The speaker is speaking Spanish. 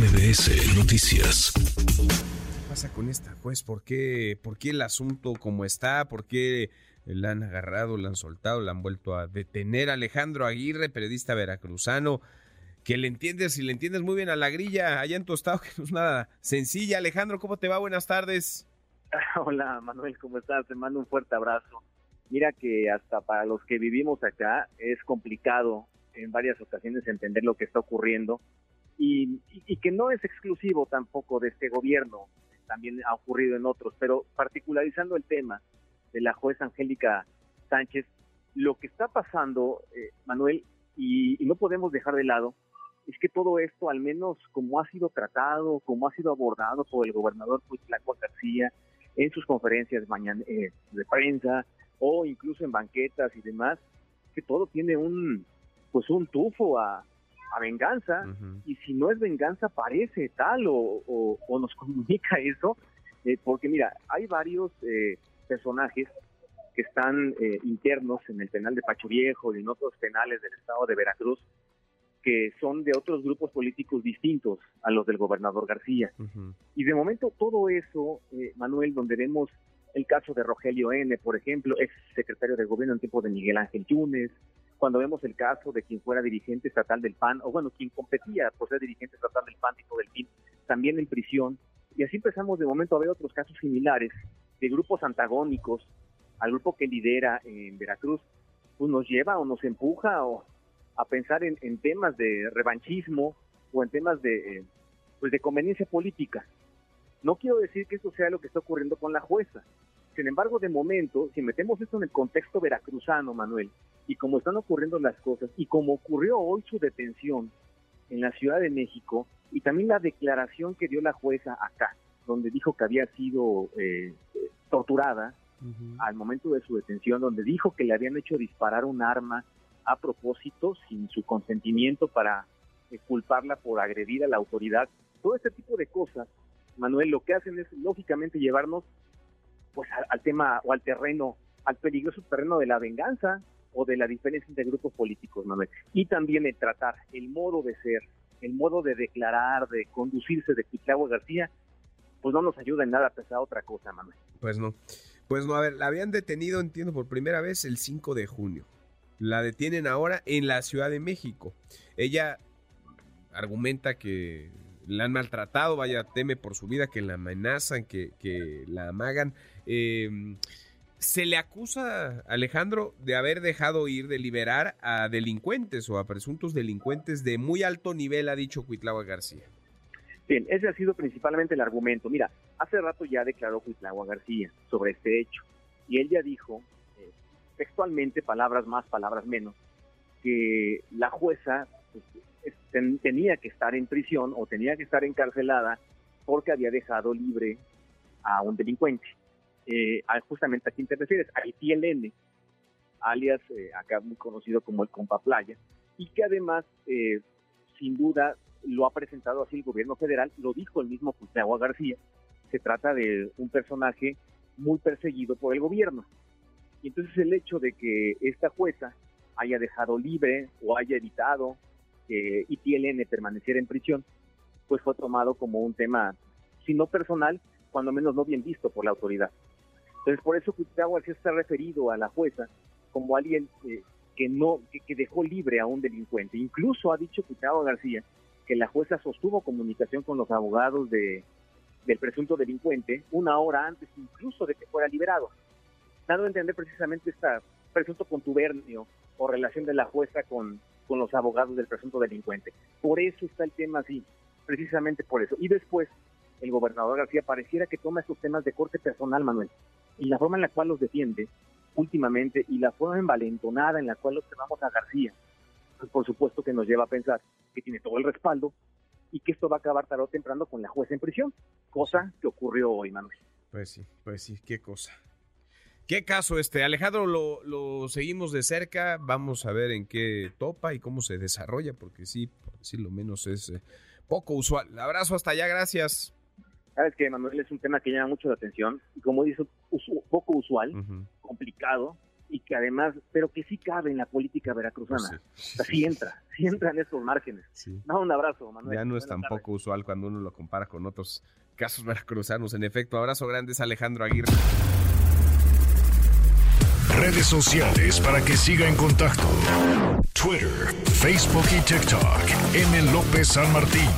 MBS Noticias. ¿Qué pasa con esta juez? ¿Por qué, ¿Por qué el asunto como está? ¿Por qué la han agarrado, la han soltado, la han vuelto a detener? Alejandro Aguirre, periodista veracruzano, que le entiendes y le entiendes muy bien a la grilla allá en tu estado, que no es nada sencilla. Alejandro, ¿cómo te va? Buenas tardes. Hola Manuel, ¿cómo estás? Te mando un fuerte abrazo. Mira que hasta para los que vivimos acá es complicado en varias ocasiones entender lo que está ocurriendo y, que no es exclusivo tampoco de este gobierno, también ha ocurrido en otros, pero particularizando el tema de la jueza Angélica Sánchez, lo que está pasando, eh, Manuel, y, no podemos dejar de lado, es que todo esto, al menos como ha sido tratado, como ha sido abordado por el gobernador Cuitlaco García en sus conferencias mañana, eh, de prensa o incluso en banquetas y demás, que todo tiene un pues un tufo a, a venganza, y si no es venganza parece tal o, o, nos comunica eso, eh, porque mira, hay varios eh, personajes que están eh, internos en el penal de Pacho Viejo y en otros penales del estado de Veracruz, que son de otros grupos políticos distintos a los del gobernador García. Y de momento todo eso, Manuel, donde vemos el caso de Rogelio N., por ejemplo, ex secretario de gobierno en tiempo de Miguel Ángel Yunes, cuando vemos el caso de quien fuera dirigente estatal del PAN, o bueno, quien competía por ser dirigente estatal del PAN, tipo del PIN, también en prisión. Y así empezamos de momento a ver otros casos similares de grupos antagónicos al grupo que lidera en Veracruz, pues nos lleva o nos empuja o a pensar en, temas de revanchismo o en temas de, pues de conveniencia política. No quiero decir que esto sea lo que está ocurriendo con la jueza. Sin embargo, de momento, si metemos esto en el contexto veracruzano, Manuel, y como están ocurriendo las cosas y como ocurrió hoy su detención en la Ciudad de México y también la declaración que dio la jueza acá, donde dijo que había sido eh, torturada al momento de su detención, donde dijo que le habían hecho disparar un arma a propósito sin su consentimiento para eh, culparla por agredir a la autoridad. Todo este tipo de cosas, Manuel, lo que hacen es lógicamente llevarnos pues al tema o al terreno, al peligroso terreno de la venganza, o de la diferencia entre grupos políticos, Manuel. Y también el tratar, el modo de ser, el modo de declarar, de conducirse de Cuitlavo García, pues no nos ayuda en nada a pensar otra cosa, Manuel. Pues no. Pues no, a ver, la habían detenido, entiendo, por primera vez el 5 de junio. La detienen ahora en la Ciudad de México. Ella argumenta que la han maltratado, vaya, teme por su vida, que la amenazan, que, que la amagan. Eh, se le acusa, Alejandro, de haber dejado ir, de liberar a delincuentes o a presuntos delincuentes de muy alto nivel, ha dicho Cuitlagua García. Bien, ese ha sido principalmente el argumento. Mira, hace rato ya declaró Cuitlagua García sobre este hecho y él ya dijo, eh, textualmente, palabras más, palabras menos, que la jueza pues, tenía que estar en prisión o tenía que estar encarcelada porque había dejado libre a un delincuente eh, justamente a quién te refieres, a ITLN, alias eh, acá muy conocido como el Compa Playa, y que además, eh, sin duda, lo ha presentado así el gobierno federal, lo dijo el mismo Gustavo García, se trata de un personaje muy perseguido por el gobierno. Y entonces el hecho de que esta jueza haya dejado libre o haya evitado que ITLN permaneciera en prisión, pues fue tomado como un tema, si no personal, cuando menos no bien visto por la autoridad. Entonces, por eso Cuitlagua García está referido a la jueza como alguien eh, que no que, dejó libre a un delincuente. Incluso ha dicho Cuitlagua García que la jueza sostuvo comunicación con los abogados de, del presunto delincuente una hora antes incluso de que fuera liberado, dando a entender precisamente este presunto contubernio o relación de la jueza con, con los abogados del presunto delincuente. Por eso está el tema así, precisamente por eso. Y después, el gobernador García pareciera que toma estos temas de corte personal, Manuel y la forma en la cual los defiende últimamente y la forma envalentonada en la cual observamos a García, pues por supuesto que nos lleva a pensar que tiene todo el respaldo y que esto va a acabar tarde o temprano con la jueza en prisión, cosa que ocurrió hoy, Manuel. Pues sí, pues sí, qué cosa. ¿Qué caso este? Alejandro, lo, lo seguimos de cerca, vamos a ver en qué topa y cómo se desarrolla, porque sí, por decirlo menos, es eh, poco usual. Abrazo hasta allá, gracias. Sabes que Manuel es un tema que llama mucho la atención y como dice, poco usual, complicado, y que además, pero que sí cabe en la política veracruzana. Sí. O sea, sí entra, sí entra en estos márgenes. Sí. No, un abrazo, Manuel. Ya no es tampoco usual cuando uno lo compara con otros casos veracruzanos. En efecto, abrazo grande es Alejandro Aguirre. Redes sociales para que siga en contacto: Twitter, Facebook y TikTok. M. López San Martín.